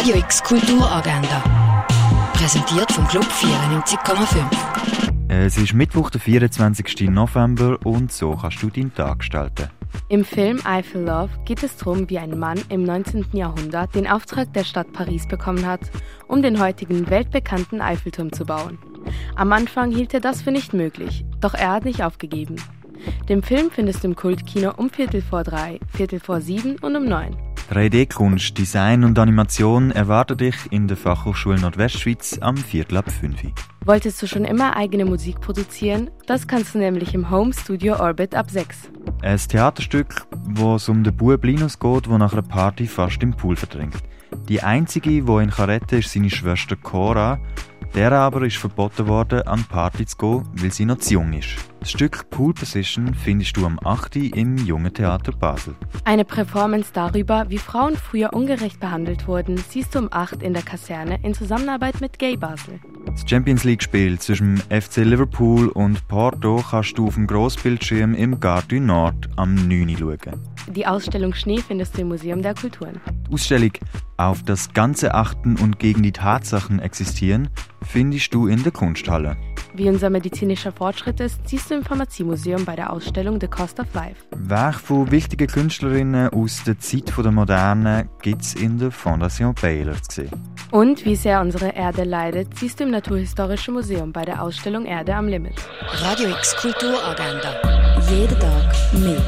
Radio X Kulturagenda. Präsentiert vom Club 94,5. Es ist Mittwoch, der 24. November und so kannst du deinen Tag gestalten. Im Film I Feel Love geht es darum, wie ein Mann im 19. Jahrhundert den Auftrag der Stadt Paris bekommen hat, um den heutigen weltbekannten Eiffelturm zu bauen. Am Anfang hielt er das für nicht möglich, doch er hat nicht aufgegeben. Den Film findest du im Kultkino um Viertel vor drei, Viertel vor sieben und um neun. 3D-Kunst, Design und Animation erwarten dich in der Fachhochschule Nordwestschweiz am Viertel ab 5. Wolltest du schon immer eigene Musik produzieren? Das kannst du nämlich im Home Studio Orbit ab 6. Ein Theaterstück, wo es um den Bub Linus geht, der nach einer Party fast im Pool verdrängt. Die einzige, die ihn retten kann, ist seine Schwester Cora. Der aber ist verboten worden, an die Party zu gehen, weil sie noch zu jung ist. Das Stück Pool Position findest du am 8. im Jungen Theater Basel. Eine Performance darüber, wie Frauen früher ungerecht behandelt wurden, siehst du um 8 in der Kaserne in Zusammenarbeit mit Gay Basel. Das Champions League-Spiel zwischen FC Liverpool und Porto kannst du auf dem Grossbildschirm im Gare Nord am 9. schauen. Die Ausstellung Schnee findest du im Museum der Kulturen. Die Ausstellung Auf das Ganze achten und gegen die Tatsachen existieren findest du in der Kunsthalle. Wie unser medizinischer Fortschritt ist, siehst du im Pharmaziemuseum bei der Ausstellung The Cost of Life. Werke von wichtigen Künstlerinnen aus der Zeit der Moderne gibt es in der Fondation Baylor zu sehen. Und wie sehr unsere Erde leidet, siehst du im Naturhistorischen Museum bei der Ausstellung Erde am Limit. Radio X Kulturagenda. Jeden Tag mehr.